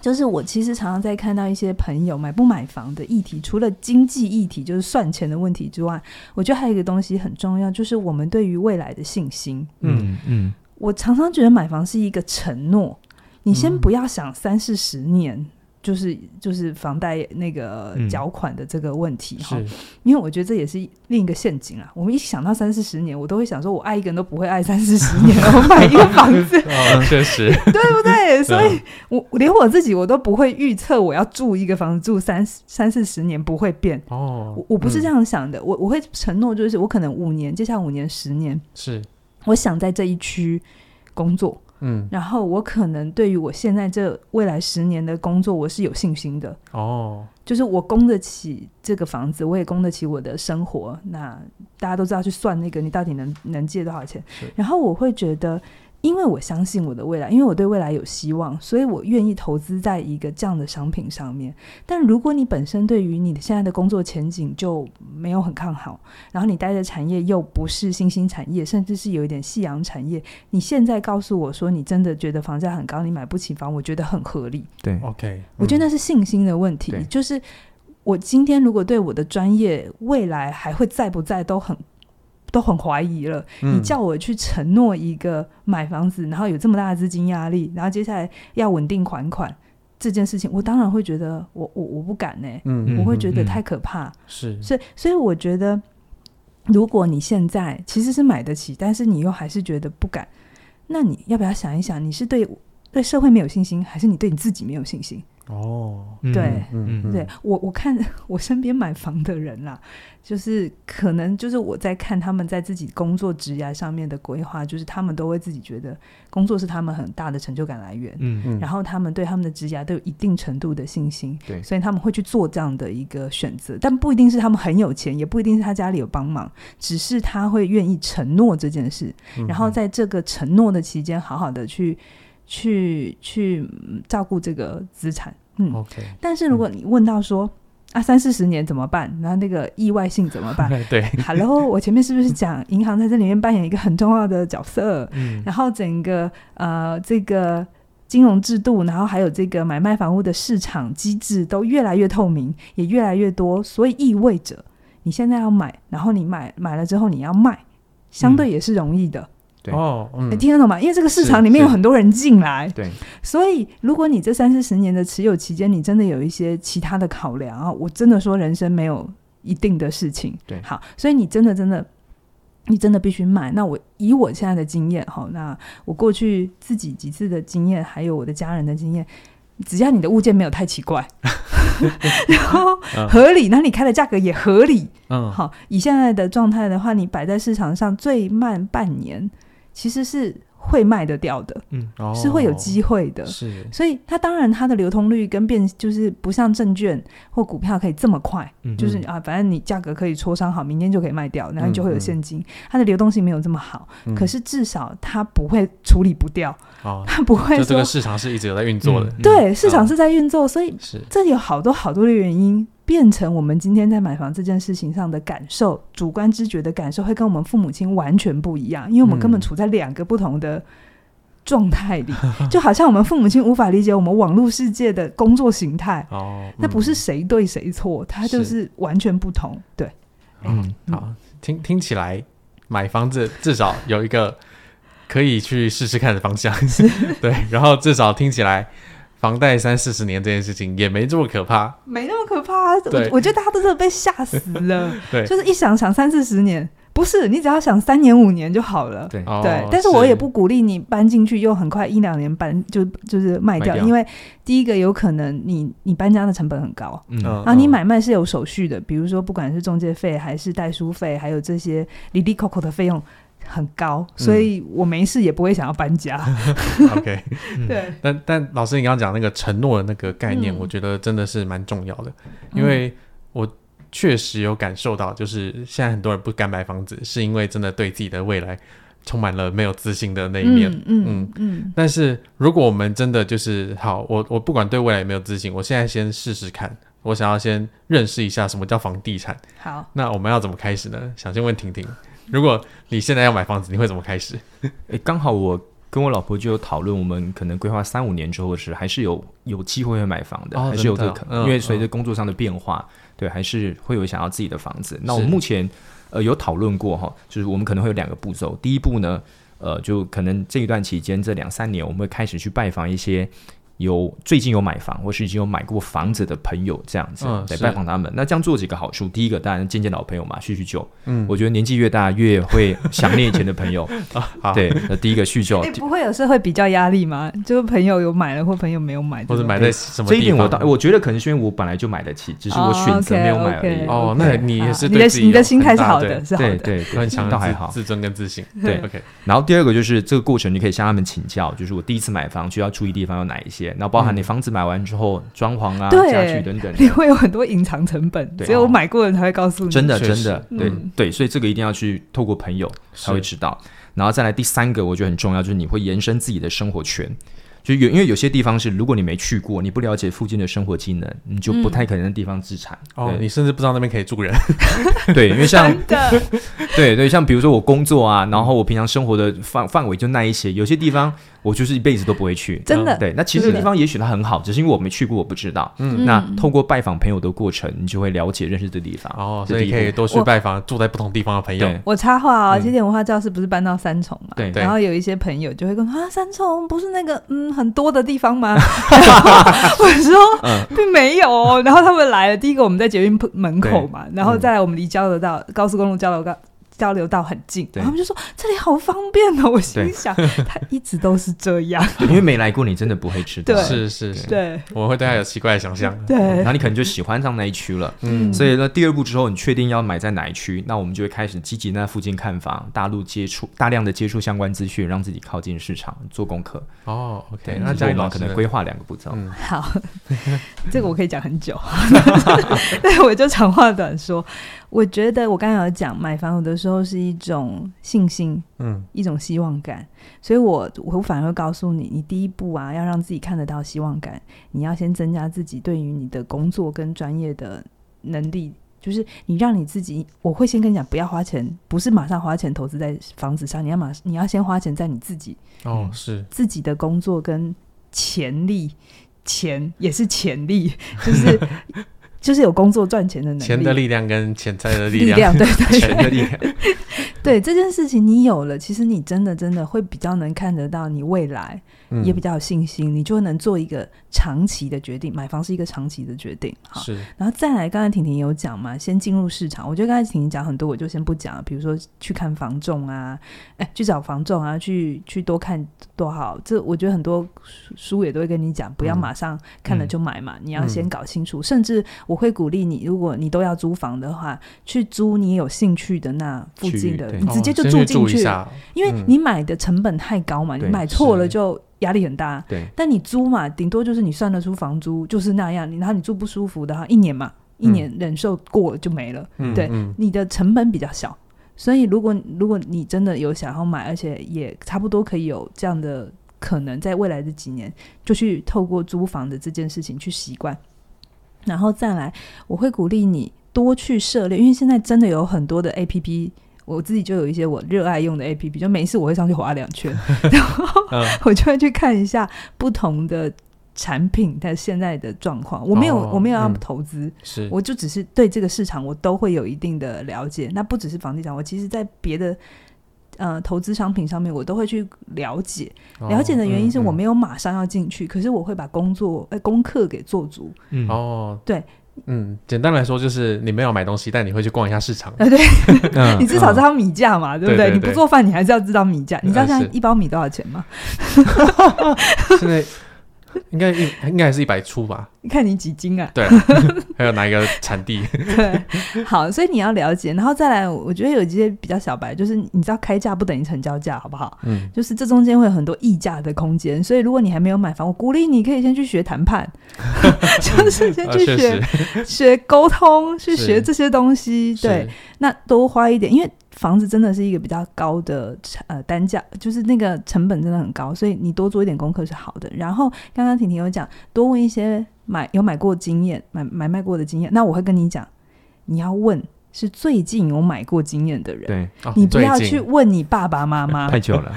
[SPEAKER 2] 就是我其实常常在看到一些朋友买不买房的议题，除了经济议题，就是算钱的问题之外，我觉得还有一个东西很重要，就是我们对于未来的信心。嗯嗯，我常常觉得买房是一个承诺，你先不要想三四十年，就是就是房贷那个缴款的这个问题哈，
[SPEAKER 1] 是
[SPEAKER 2] 因为我觉得这也是另一个陷阱啊。我们一想到三四十年，我都会想说，我爱一个人都不会爱三四十 年，我买一个房子，
[SPEAKER 1] 哦，确实，
[SPEAKER 2] 对不对？所以我连我自己我都不会预测我要住一个房子住三三四十年不会变
[SPEAKER 1] 哦。
[SPEAKER 2] 我我不是这样想的，嗯、我我会承诺就是我可能五年，接下来五年、十年，
[SPEAKER 1] 是
[SPEAKER 2] 我想在这一区工作。
[SPEAKER 1] 嗯，
[SPEAKER 2] 然后我可能对于我现在这未来十年的工作，我是有信心的。
[SPEAKER 1] 哦，
[SPEAKER 2] 就是我供得起这个房子，我也供得起我的生活。那大家都知道去算那个，你到底能能借多少钱？然后我会觉得。因为我相信我的未来，因为我对未来有希望，所以我愿意投资在一个这样的商品上面。但如果你本身对于你的现在的工作前景就没有很看好，然后你待的产业又不是新兴产业，甚至是有一点夕阳产业，你现在告诉我说你真的觉得房价很高，你买不起房，我觉得很合理。
[SPEAKER 3] 对
[SPEAKER 1] ，OK，
[SPEAKER 2] 我觉得那是信心的问题。就是我今天如果对我的专业未来还会在不在都很。都很怀疑了，你叫我去承诺一个买房子，嗯、然后有这么大的资金压力，然后接下来要稳定还款这件事情，我当然会觉得我我我不敢呢、欸，嗯，我会觉得太可怕，嗯、
[SPEAKER 1] 是，
[SPEAKER 2] 所以所以我觉得，如果你现在其实是买得起，但是你又还是觉得不敢，那你要不要想一想，你是对对社会没有信心，还是你对你自己没有信心？
[SPEAKER 1] 哦，
[SPEAKER 2] 对，
[SPEAKER 1] 嗯，嗯
[SPEAKER 2] 对我我看我身边买房的人啦，就是可能就是我在看他们在自己工作职业上面的规划，就是他们都会自己觉得工作是他们很大的成就感来源，嗯。嗯，然后他们对他们的职业都有一定程度的信心，对，所以他们会去做这样的一个选择，但不一定是他们很有钱，也不一定是他家里有帮忙，只是他会愿意承诺这件事，然后在这个承诺的期间，好好的去。去去照顾这个资产，嗯，OK。但是如果你问到说、嗯、啊，三四十年怎么办？然后那个意外性怎么办？
[SPEAKER 1] 对
[SPEAKER 2] ，Hello，我前面是不是讲银行在这里面扮演一个很重要的角色？嗯，然后整个呃这个金融制度，然后还有这个买卖房屋的市场机制都越来越透明，也越来越多，所以意味着你现在要买，然后你买买了之后你要卖，相对也是容易的。嗯
[SPEAKER 3] 对。
[SPEAKER 1] 哦，嗯，
[SPEAKER 2] 你听得懂吗？因为这个市场里面有很多人进来，
[SPEAKER 3] 对，
[SPEAKER 2] 所以如果你这三四十年的持有期间，你真的有一些其他的考量啊，我真的说人生没有一定的事情，
[SPEAKER 3] 对，
[SPEAKER 2] 好，所以你真的真的，你真的必须卖。那我以我现在的经验，哈，那我过去自己几次的经验，还有我的家人的经验，只要你的物件没有太奇怪，然后合理，那你开的价格也合理，嗯，好，以现在的状态的话，你摆在市场上最慢半年。其实是会卖得掉的，嗯，哦、是会有机会的，
[SPEAKER 1] 是，
[SPEAKER 2] 所以它当然它的流通率跟变就是不像证券或股票可以这么快，嗯、就是啊，反正你价格可以磋商好，明天就可以卖掉，然后你就会有现金，它的流动性没有这么好，嗯、可是至少它不会处理不掉，哦、它不会，
[SPEAKER 1] 就这个市场是一直有在运作的，
[SPEAKER 2] 嗯、对，市场是在运作，所以是。这有好多好多的原因。变成我们今天在买房这件事情上的感受，主观知觉的感受会跟我们父母亲完全不一样，因为我们根本处在两个不同的状态里，嗯、就好像我们父母亲无法理解我们网络世界的 工作形态。哦，嗯、那不是谁对谁错，它就是完全不同。对，
[SPEAKER 1] 嗯，好，听听起来买房子至少有一个可以去试试看的方向，对，然后至少听起来。房贷三四十年这件事情也没这么可怕，
[SPEAKER 2] 没那么可怕。对我我觉得大家都是被吓死了。
[SPEAKER 1] 对，
[SPEAKER 2] 就是一想想三四十年，不是你只要想三年五年就好了。
[SPEAKER 3] 对
[SPEAKER 2] 对，哦、但是我也不鼓励你搬进去又很快一两年搬就就是卖掉，卖掉因为第一个有可能你你搬家的成本很高，嗯，然后你买卖是有手续的，比如说不管是中介费还是代书费，还有这些里里扣扣的费用。很高，所以我没事也不会想要搬家。
[SPEAKER 1] OK，对。但但老师，你刚刚讲那个承诺的那个概念，嗯、我觉得真的是蛮重要的，因为我确实有感受到，就是现在很多人不敢买房子，是因为真的对自己的未来充满了没有自信的那一面。嗯嗯嗯。嗯，但是如果我们真的就是好，我我不管对未来有没有自信，我现在先试试看，我想要先认识一下什么叫房地产。
[SPEAKER 2] 好，
[SPEAKER 1] 那我们要怎么开始呢？想先问婷婷。如果你现在要买房子，你会怎么开始？
[SPEAKER 3] 诶，刚好我跟我老婆就有讨论，我们可能规划三五年之后是，还是有有机会会买房的，哦、还是有这个可能，嗯、因为随着工作上的变化，嗯、对，还是会有想要自己的房子。那我们目前呃有讨论过哈，就是我们可能会有两个步骤。第一步呢，呃，就可能这一段期间这两三年，我们会开始去拜访一些有最近有买房或是已经有买过房子的朋友这样子，
[SPEAKER 1] 嗯、
[SPEAKER 3] 对，拜访他们。那这样做几个好处，第一个当然见见老朋友嘛，叙叙旧。
[SPEAKER 1] 嗯，
[SPEAKER 3] 我觉得年纪越大越会想念以前的朋友啊。对，那第一个叙旧。
[SPEAKER 2] 哎，不会有社会比较压力吗？就是朋友有买了或朋友没有买，
[SPEAKER 1] 或者买在什么
[SPEAKER 3] 这一点我倒我觉得可能是因为我本来就买得起，只是我选择没有买而已。
[SPEAKER 1] 哦，那你也是
[SPEAKER 2] 你的你的心态是好的，是好的，
[SPEAKER 3] 对，
[SPEAKER 1] 很强，
[SPEAKER 3] 倒还好，
[SPEAKER 1] 自尊跟自信。
[SPEAKER 3] 对，OK。然后第二个就是这个过程，你可以向他们请教，就是我第一次买房需要注意地方有哪一些，然后包含你房子买完之后装潢啊、家具等等，
[SPEAKER 2] 你会有很多隐藏成本，只有买过的人才会告诉你。
[SPEAKER 3] 真的，真的，对对，所以这个一定要去透过朋友才会知道。然后再来第三个，我觉得很重要，就是你会延伸自己的生活圈。就有，因为有些地方是，如果你没去过，你不了解附近的生活技能，你就不太可能在地方自产。
[SPEAKER 1] 哦，你甚至不知道那边可以住人。
[SPEAKER 3] 对，因为像
[SPEAKER 2] 的
[SPEAKER 3] 对对，像比如说我工作啊，然后我平常生活的范范围就那一些，有些地方。我就是一辈子都不会去，
[SPEAKER 2] 真的。
[SPEAKER 3] 对，那其实地方也许它很好，只是因为我没去过，我不知道。嗯，那透过拜访朋友的过程，你就会了解认识这地方。
[SPEAKER 1] 哦，所以可以多去拜访住在不同地方的朋友。
[SPEAKER 2] 我插话啊，起点文化教室不是搬到三重嘛？
[SPEAKER 3] 对。
[SPEAKER 2] 然后有一些朋友就会跟啊，三重不是那个嗯很多的地方吗？我说并没有。然后他们来了，第一个我们在捷运门口嘛，然后再来我们离交流道高速公路交流道。交流道很近，他们就说这里好方便哦。我心想，他一直都是这样，
[SPEAKER 3] 因为没来过，你真的不会知道。
[SPEAKER 1] 是是是，
[SPEAKER 2] 对，
[SPEAKER 1] 我会对他有奇怪的想象。
[SPEAKER 2] 对，
[SPEAKER 3] 然后你可能就喜欢上那一区了。嗯，所以呢，第二步之后，你确定要买在哪一区，那我们就会开始积极在附近看房，大陆接触大量的接触相关资讯，让自己靠近市场，做功课。
[SPEAKER 1] 哦，OK，
[SPEAKER 3] 那这样可能规划两个步骤。
[SPEAKER 2] 好，这个我可以讲很久，对，我就长话短说。我觉得我刚才有讲买房有的时候是一种信心，嗯，一种希望感，所以我我反而会告诉你，你第一步啊，要让自己看得到希望感，你要先增加自己对于你的工作跟专业的能力，就是你让你自己，我会先跟你讲，不要花钱，不是马上花钱投资在房子上，你要马你要先花钱在你自己，
[SPEAKER 1] 哦，是
[SPEAKER 2] 自己的工作跟潜力，钱也是潜力，就是。就是有工作赚钱的能力，
[SPEAKER 1] 钱的力量跟钱财的力量，
[SPEAKER 2] 力量对对对，
[SPEAKER 3] 钱的力量。
[SPEAKER 2] 对这件事情，你有了，其实你真的真的会比较能看得到你未来，嗯、也比较有信心，你就能做一个长期的决定。买房是一个长期的决定，好。
[SPEAKER 1] 是，
[SPEAKER 2] 然后再来，刚才婷婷有讲嘛，先进入市场。我觉得刚才婷婷讲很多，我就先不讲了。比如说去看房仲啊，哎，去找房仲啊，去去多看多好。这我觉得很多书也都会跟你讲，不要马上看了就买嘛，嗯、你要先搞清楚。嗯、甚至我会鼓励你，如果你都要租房的话，去租你有兴趣的那附近的，你直接就住进去，因为你买的成本太高嘛，嗯、你买错了就。压力很大，
[SPEAKER 3] 对。
[SPEAKER 2] 但你租嘛，顶多就是你算得出房租就是那样，然后你住不舒服的话，一年嘛，一年忍受过了就没了。嗯、对，嗯、你的成本比较小，所以如果如果你真的有想要买，而且也差不多可以有这样的可能，在未来的几年，就去透过租房的这件事情去习惯，然后再来，我会鼓励你多去涉猎，因为现在真的有很多的 APP。我自己就有一些我热爱用的 APP，就每次我会上去划两圈，然后我就会去看一下不同的产品它现在的状况。我没有，我没有要投资，是，我就只是对这个市场我都会有一定的了解。那不只是房地产，我其实在别的呃投资商品上面我都会去了解。了解的原因是我没有马上要进去，可是我会把工作呃功课给做足。
[SPEAKER 1] 嗯哦，
[SPEAKER 2] 对。
[SPEAKER 1] 嗯，简单来说就是你没有买东西，但你会去逛一下市场。
[SPEAKER 2] 对，你至少知道米价嘛，对不对？你不做饭，你还是要知道米价。你知道现在一包米多少钱吗？
[SPEAKER 1] 现在。应该应应该还是一百出吧？
[SPEAKER 2] 你看你几斤啊？
[SPEAKER 1] 对，还有哪一个产地？
[SPEAKER 2] 对，好，所以你要了解，然后再来，我觉得有一些比较小白，就是你知道开价不等于成交价，好不好？嗯，就是这中间会有很多议价的空间，所以如果你还没有买房，我鼓励你可以先去学谈判，就是先去学学沟通，去学这些东西。对，那多花一点，因为。房子真的是一个比较高的呃单价，就是那个成本真的很高，所以你多做一点功课是好的。然后刚刚婷婷有讲，多问一些买有买过经验、买买卖过的经验，那我会跟你讲，你要问是最近有买过经验的人，
[SPEAKER 3] 对，
[SPEAKER 2] 你不要去问你爸爸妈妈，
[SPEAKER 3] 太久了。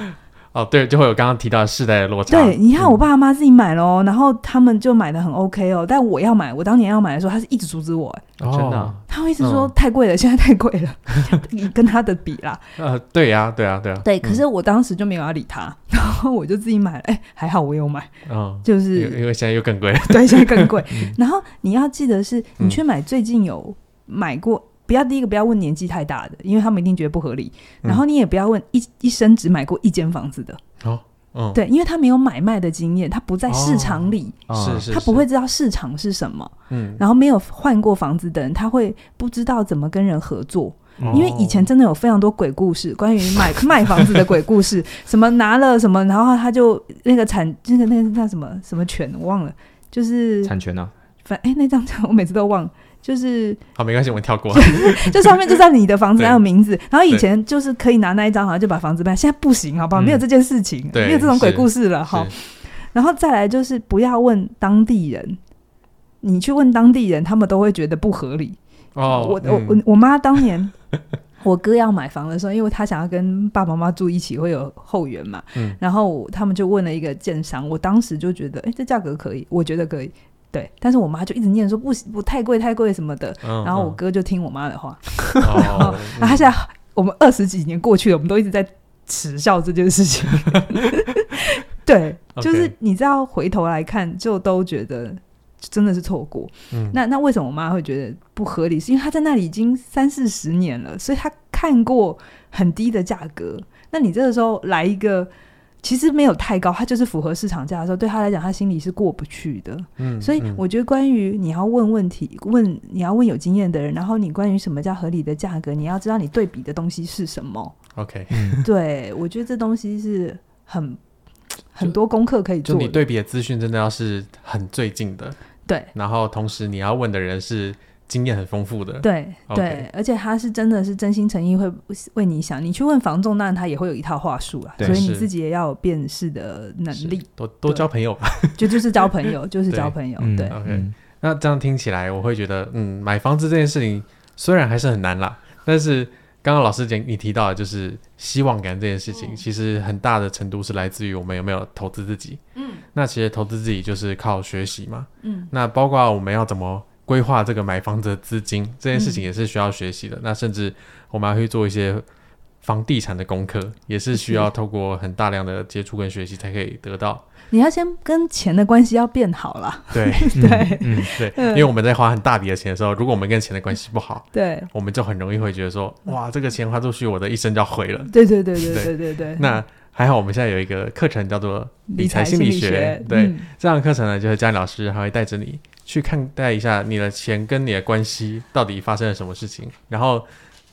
[SPEAKER 1] 哦，对，就会有刚刚提到的世代的落差。
[SPEAKER 2] 对，你看我爸妈自己买了，然后他们就买的很 OK 哦，但我要买，我当年要买的时候，他是一直阻止我，
[SPEAKER 1] 哦，真的，
[SPEAKER 2] 他会一直说太贵了，现在太贵了，你 跟他的比啦。
[SPEAKER 1] 呃，对呀，对呀，对呀。
[SPEAKER 2] 对，可是我当时就没有要理他，然后我就自己买了，哎，还好我有买，嗯，就是
[SPEAKER 1] 因为现在又更贵
[SPEAKER 2] 了，对，现在更贵。然后你要记得是，你去买最近有买过。不要第一个不要问年纪太大的，因为他们一定觉得不合理。嗯、然后你也不要问一一生只买过一间房子的，哦，嗯、对，因为他没有买卖的经验，他不在市场里，
[SPEAKER 1] 是是、哦，
[SPEAKER 2] 他不会知道市场是什么。嗯，然后没有换过房子的人，他会不知道怎么跟人合作。嗯、因为以前真的有非常多鬼故事，关于买 卖房子的鬼故事，什么拿了什么，然后他就那个产那个那个叫什么什么权我忘了，就是
[SPEAKER 3] 产权呢、啊？
[SPEAKER 2] 反哎那张我每次都忘。就是
[SPEAKER 1] 好，没关系，我们跳过。
[SPEAKER 2] 这上面就在你的房子还有名字，然后以前就是可以拿那一张，好像就把房子卖。现在不行，好不好？没有这件事情，没有这种鬼故事了。哈，然后再来就是不要问当地人，你去问当地人，他们都会觉得不合理。哦，我我我我妈当年我哥要买房的时候，因为他想要跟爸爸妈妈住一起，会有后援嘛。嗯，然后他们就问了一个建商，我当时就觉得，哎，这价格可以，我觉得可以。对，但是我妈就一直念说不不太贵太贵什么的，嗯、然后我哥就听我妈的话，嗯、然后他现在我们二十几年过去了，我们都一直在耻笑这件事情。对，就是你知道回头来看，就都觉得真的是错过。嗯、那那为什么我妈会觉得不合理？是因为她在那里已经三四十年了，所以她看过很低的价格。那你这个时候来一个。其实没有太高，它就是符合市场价的时候，对他来讲，他心里是过不去的。嗯，所以我觉得，关于你要问问题，问你要问有经验的人，然后你关于什么叫合理的价格，你要知道你对比的东西是什么。
[SPEAKER 1] OK，
[SPEAKER 2] 对，我觉得这东西是很 很多功课可以做。
[SPEAKER 1] 就你对比的资讯真的要是很最近的，
[SPEAKER 2] 对。
[SPEAKER 1] 然后同时你要问的人是。经验很丰富的，
[SPEAKER 2] 对对，而且他是真的是真心诚意会为你想。你去问房仲，当然他也会有一套话术啊，所以你自己也要有辨识的能力。
[SPEAKER 1] 多多交朋友吧，
[SPEAKER 2] 就就是交朋友，就是交朋友。
[SPEAKER 1] 对，OK。那这样听起来，我会觉得，嗯，买房子这件事情虽然还是很难啦，但是刚刚老师讲你提到的就是希望感这件事情，嗯、其实很大的程度是来自于我们有没有投资自己。嗯，那其实投资自己就是靠学习嘛。嗯，那包括我们要怎么。规划这个买房子的资金这件事情也是需要学习的。嗯、那甚至我们还会做一些房地产的功课，也是需要透过很大量的接触跟学习才可以得到。
[SPEAKER 2] 你要先跟钱的关系要变好了。
[SPEAKER 1] 对 对嗯对，因为我们在花很大笔的钱的时候，如果我们跟钱的关系不好，对，我们就很容易会觉得说，哇，这个钱花出去，我的一生就要毁了。
[SPEAKER 2] 对对对对对对对，
[SPEAKER 1] 那还好，我们现在有一个课程叫做理财心理学。理学对，嗯、这样的课程呢，就是佳妮老师还会带着你。去看待一下你的钱跟你的关系到底发生了什么事情，然后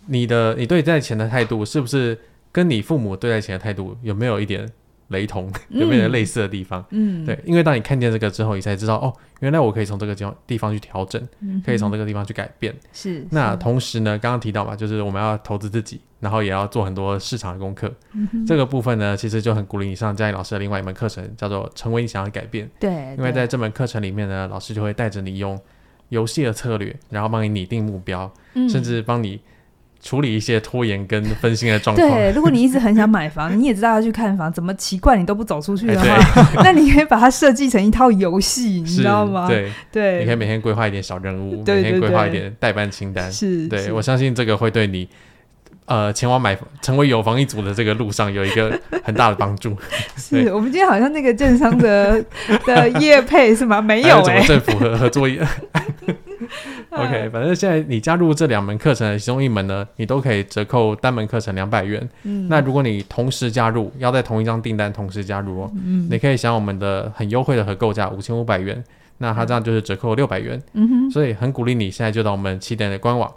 [SPEAKER 1] 你的你对待钱的态度是不是跟你父母对待钱的态度有没有一点雷同，有没有类似的地方？嗯，对，因为当你看见这个之后，你才知道哦，原来我可以从这个地方地方去调整，可以从这个地方去改变。是。那同时呢，刚刚提到嘛，就是我们要投资自己，然后也要做很多市场的功课。嗯。这个部分呢，其实就很鼓励你上佳妮老师的另外一门课程，叫做《成为你想要的改变》。对。因为在这门课程里面呢，老师就会带着你用游戏的策略，然后帮你拟定目标，甚至帮你。处理一些拖延跟分心的状况。
[SPEAKER 2] 对，如果你一直很想买房，你也知道要去看房，怎么奇怪你都不走出去的话，欸、那你可以把它设计成一套游戏，你知道吗？对对，对你可以
[SPEAKER 1] 每天规划一点小任务，每天规划一点代办清单。是，对是我相信这个会对你，呃，前往买成为有房一族的这个路上有一个很大的帮助。
[SPEAKER 2] 是我们今天好像那个建商的的业配是吗？没有哎、欸，
[SPEAKER 1] 政府合合作。OK，反正现在你加入这两门课程的其中一门呢，你都可以折扣单门课程两百元。嗯，那如果你同时加入，要在同一张订单同时加入哦，嗯，你可以享我们的很优惠的合购价五千五百元，那它这样就是折扣六百元。嗯哼，所以很鼓励你现在就到我们起点的官网。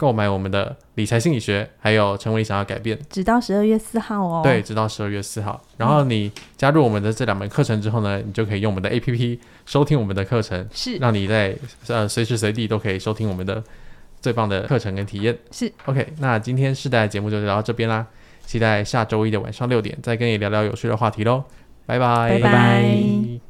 [SPEAKER 1] 购买我们的理财心理学，还有成为你想要改变，
[SPEAKER 2] 直到十二月四号哦。
[SPEAKER 1] 对，直到十二月四号。然后你加入我们的这两门课程之后呢，你就可以用我们的 APP 收听我们的课程，是让你在呃随时随地都可以收听我们的最棒的课程跟体验。是 OK，那今天世代的节目就聊到这边啦，期待下周一的晚上六点再跟你聊聊有趣的话题喽，拜拜，拜拜。